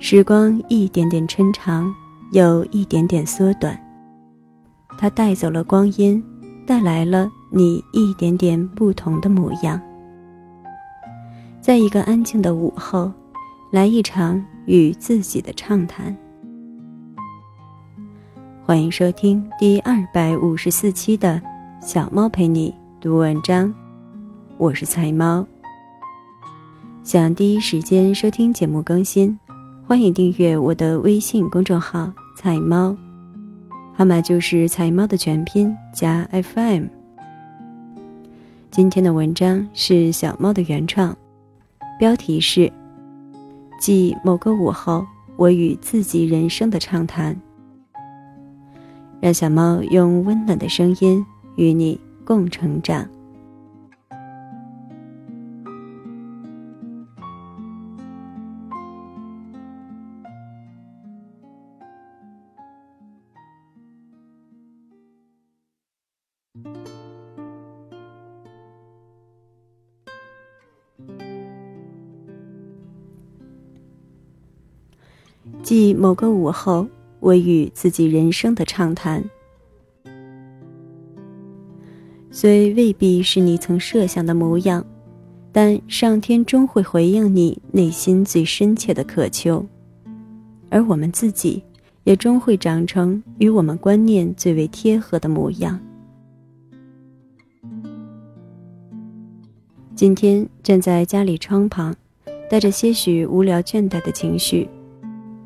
时光一点点抻长，又一点点缩短。它带走了光阴，带来了你一点点不同的模样。在一个安静的午后，来一场与自己的畅谈。欢迎收听第二百五十四期的《小猫陪你读文章》，我是菜猫。想第一时间收听节目更新，欢迎订阅我的微信公众号“菜猫”，号码就是“菜猫”的全拼加 FM。今天的文章是小猫的原创，标题是《记某个午后我与自己人生的畅谈》，让小猫用温暖的声音与你共成长。即某个午后，我与自己人生的畅谈，虽未必是你曾设想的模样，但上天终会回应你内心最深切的渴求，而我们自己也终会长成与我们观念最为贴合的模样。今天站在家里窗旁，带着些许无聊倦怠的情绪。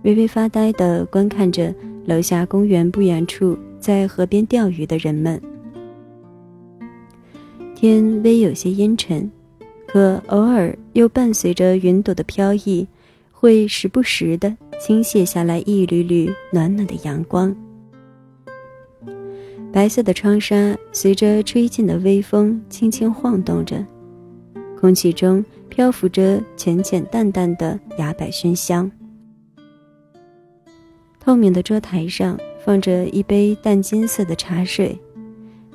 微微发呆地观看着楼下公园不远处在河边钓鱼的人们。天微有些阴沉，可偶尔又伴随着云朵的飘逸，会时不时地倾泻下来一缕缕暖暖的阳光。白色的窗纱随着吹进的微风轻轻晃动着，空气中漂浮着浅浅淡淡的崖柏熏香。透明的桌台上放着一杯淡金色的茶水，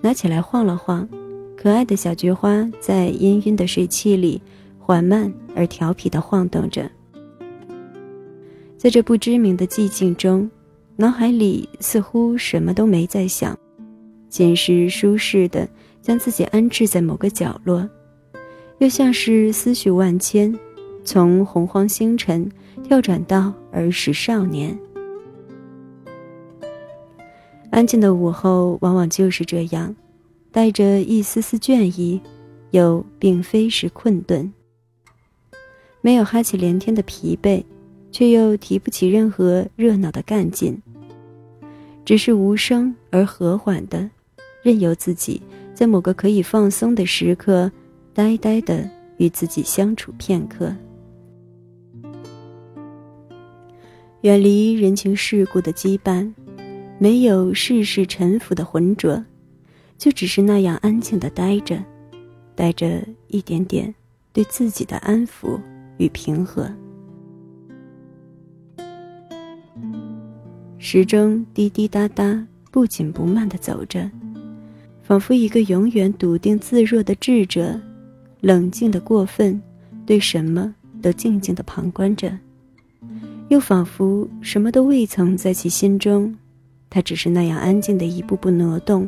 拿起来晃了晃，可爱的小菊花在氤氲的水汽里缓慢而调皮地晃动着。在这不知名的寂静中，脑海里似乎什么都没在想，仅是舒适的将自己安置在某个角落，又像是思绪万千，从洪荒星辰跳转到儿时少年。安静的午后往往就是这样，带着一丝丝倦意，又并非是困顿。没有哈气连天的疲惫，却又提不起任何热闹的干劲。只是无声而和缓的，任由自己在某个可以放松的时刻，呆呆的与自己相处片刻，远离人情世故的羁绊。没有世事沉浮的浑浊，就只是那样安静的待着，带着一点点对自己的安抚与平和。时钟滴滴答答，不紧不慢的走着，仿佛一个永远笃定自若的智者，冷静的过分，对什么都静静的旁观着，又仿佛什么都未曾在其心中。他只是那样安静的一步步挪动，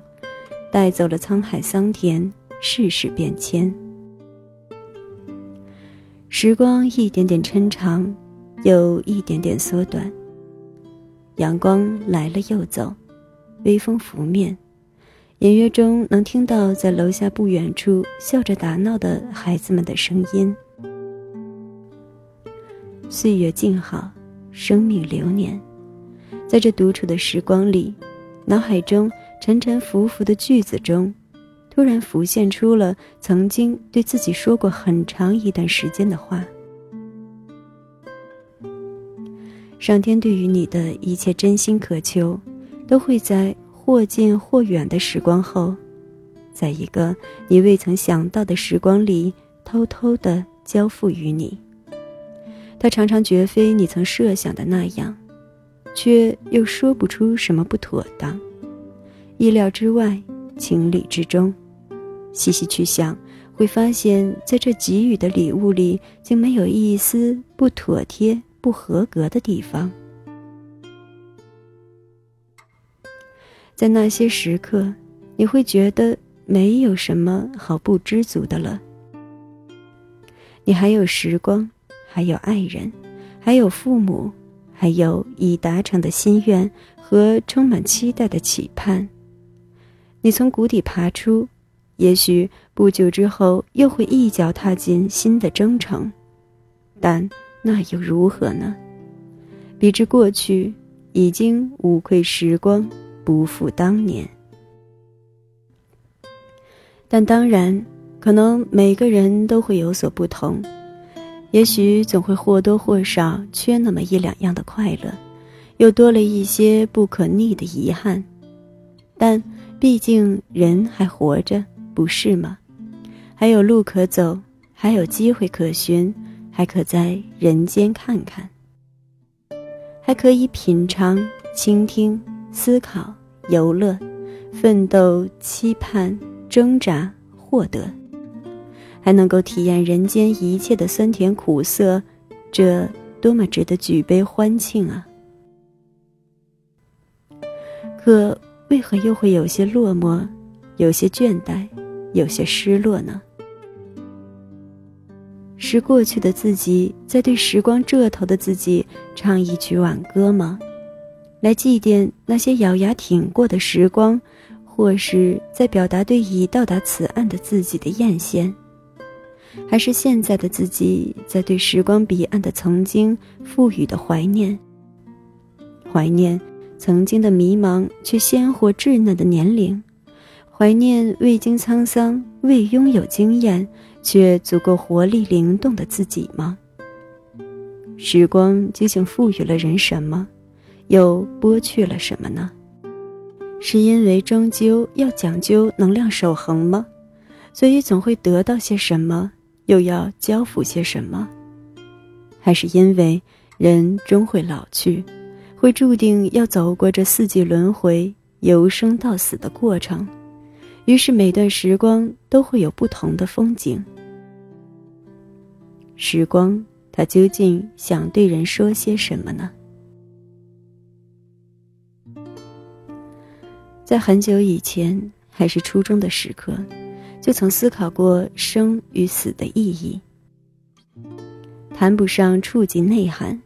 带走了沧海桑田，世事变迁。时光一点点抻长，又一点点缩短。阳光来了又走，微风拂面，隐约中能听到在楼下不远处笑着打闹的孩子们的声音。岁月静好，生命流年。在这独处的时光里，脑海中沉沉浮浮的句子中，突然浮现出了曾经对自己说过很长一段时间的话。上天对于你的一切真心渴求，都会在或近或远的时光后，在一个你未曾想到的时光里，偷偷的交付于你。它常常绝非你曾设想的那样。却又说不出什么不妥当，意料之外，情理之中。细细去想，会发现在这给予的礼物里，竟没有一丝不妥帖、不合格的地方。在那些时刻，你会觉得没有什么好不知足的了。你还有时光，还有爱人，还有父母，还有已达成的心愿和充满期待的期盼。你从谷底爬出，也许不久之后又会一脚踏进新的征程，但那又如何呢？比之过去，已经无愧时光。不复当年，但当然，可能每个人都会有所不同，也许总会或多或少缺那么一两样的快乐，又多了一些不可逆的遗憾。但毕竟人还活着，不是吗？还有路可走，还有机会可寻，还可在人间看看，还可以品尝、倾听、思考。游乐、奋斗、期盼、挣扎、获得，还能够体验人间一切的酸甜苦涩，这多么值得举杯欢庆啊！可为何又会有些落寞，有些倦怠，有些失落呢？是过去的自己在对时光这头的自己唱一曲挽歌吗？来祭奠那些咬牙挺过的时光，或是在表达对已到达此岸的自己的艳羡，还是现在的自己在对时光彼岸的曾经赋予的怀念？怀念曾经的迷茫却鲜活稚嫩的年龄，怀念未经沧桑、未拥有经验却足够活力灵动的自己吗？时光究竟赋予了人什么？又剥去了什么呢？是因为终究要讲究能量守恒吗？所以总会得到些什么，又要交付些什么？还是因为人终会老去，会注定要走过这四季轮回、由生到死的过程，于是每段时光都会有不同的风景。时光，它究竟想对人说些什么呢？在很久以前，还是初中的时刻，就曾思考过生与死的意义。谈不上触及内涵，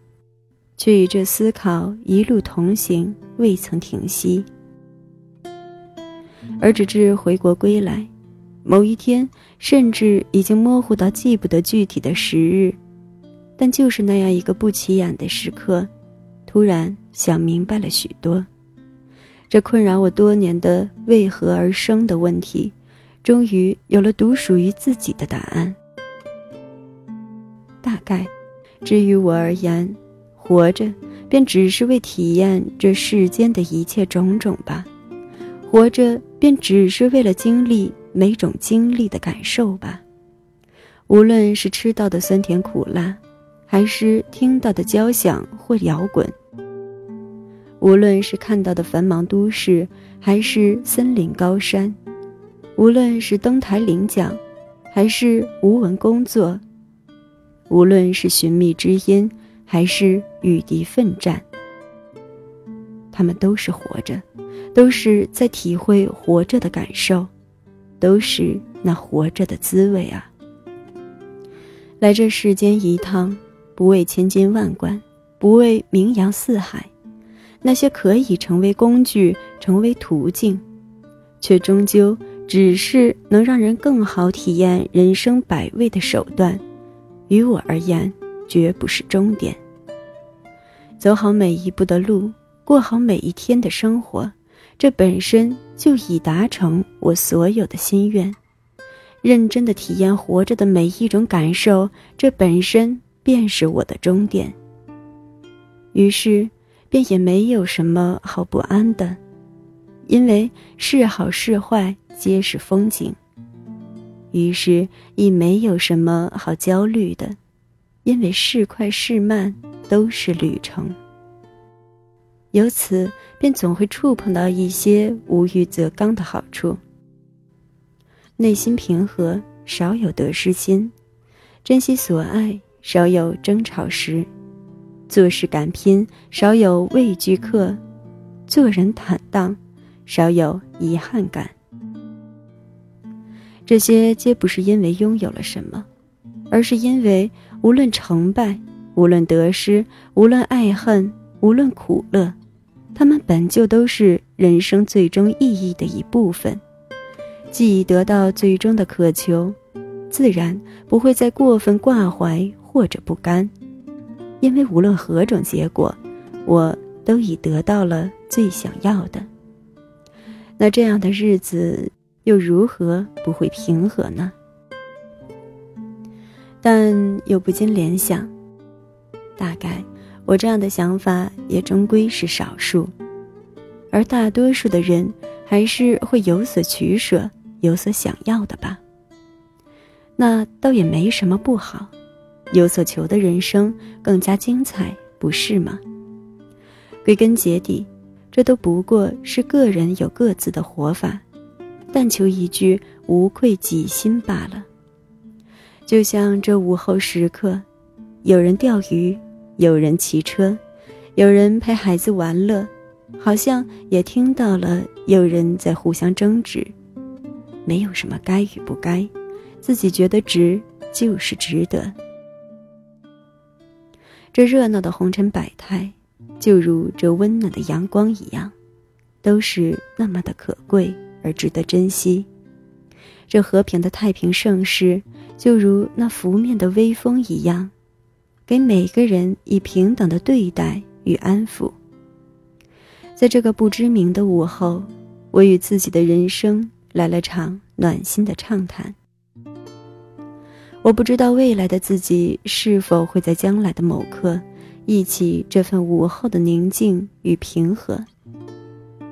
却与这思考一路同行，未曾停息。而直至回国归来，某一天，甚至已经模糊到记不得具体的时日，但就是那样一个不起眼的时刻，突然想明白了许多。这困扰我多年的为何而生的问题，终于有了独属于自己的答案。大概，至于我而言，活着便只是为体验这世间的一切种种吧，活着便只是为了经历每种经历的感受吧。无论是吃到的酸甜苦辣，还是听到的交响或摇滚。无论是看到的繁忙都市，还是森林高山；无论是登台领奖，还是无闻工作；无论是寻觅知音，还是与敌奋战，他们都是活着，都是在体会活着的感受，都是那活着的滋味啊！来这世间一趟，不为千金万贯，不为名扬四海。那些可以成为工具、成为途径，却终究只是能让人更好体验人生百味的手段，于我而言，绝不是终点。走好每一步的路，过好每一天的生活，这本身就已达成我所有的心愿。认真的体验活着的每一种感受，这本身便是我的终点。于是。便也没有什么好不安的，因为是好是坏皆是风景。于是亦没有什么好焦虑的，因为是快是慢都是旅程。由此便总会触碰到一些无欲则刚的好处。内心平和，少有得失心；珍惜所爱，少有争吵时。做事敢拼，少有畏惧客；做人坦荡，少有遗憾感。这些皆不是因为拥有了什么，而是因为无论成败，无论得失，无论爱恨，无论苦乐，他们本就都是人生最终意义的一部分。既已得到最终的渴求，自然不会再过分挂怀或者不甘，因为无论何种结果，我都已得到了最想要的。那这样的日子。又如何不会平和呢？但又不禁联想，大概我这样的想法也终归是少数，而大多数的人还是会有所取舍、有所想要的吧。那倒也没什么不好，有所求的人生更加精彩，不是吗？归根结底，这都不过是个人有各自的活法。但求一句无愧己心罢了。就像这午后时刻，有人钓鱼，有人骑车，有人陪孩子玩乐，好像也听到了有人在互相争执。没有什么该与不该，自己觉得值就是值得。这热闹的红尘百态，就如这温暖的阳光一样，都是那么的可贵。而值得珍惜，这和平的太平盛世，就如那拂面的微风一样，给每个人以平等的对待与安抚。在这个不知名的午后，我与自己的人生来了场暖心的畅谈。我不知道未来的自己是否会在将来的某刻，忆起这份午后的宁静与平和，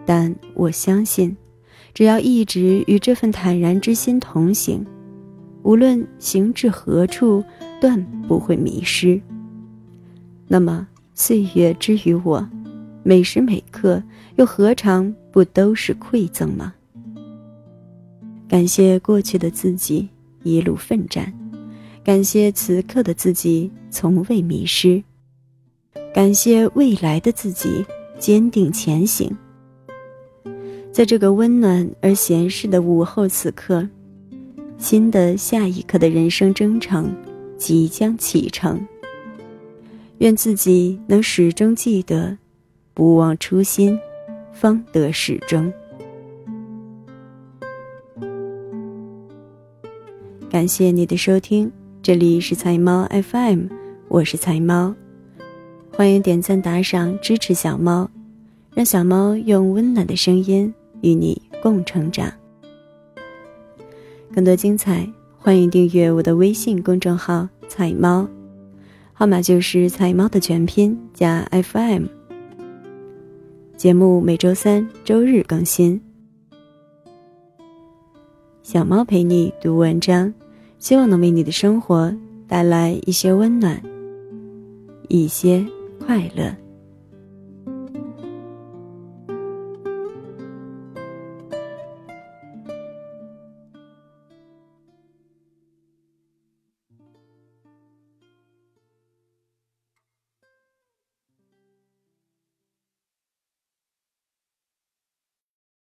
但我相信。只要一直与这份坦然之心同行，无论行至何处，断不会迷失。那么，岁月之于我，每时每刻又何尝不都是馈赠吗？感谢过去的自己一路奋战，感谢此刻的自己从未迷失，感谢未来的自己坚定前行。在这个温暖而闲适的午后，此刻，新的下一刻的人生征程即将启程。愿自己能始终记得，不忘初心，方得始终。感谢你的收听，这里是财猫 FM，我是财猫，欢迎点赞打赏支持小猫，让小猫用温暖的声音。与你共成长。更多精彩，欢迎订阅我的微信公众号“彩猫”，号码就是“彩猫”的全拼加 FM。节目每周三、周日更新。小猫陪你读文章，希望能为你的生活带来一些温暖，一些快乐。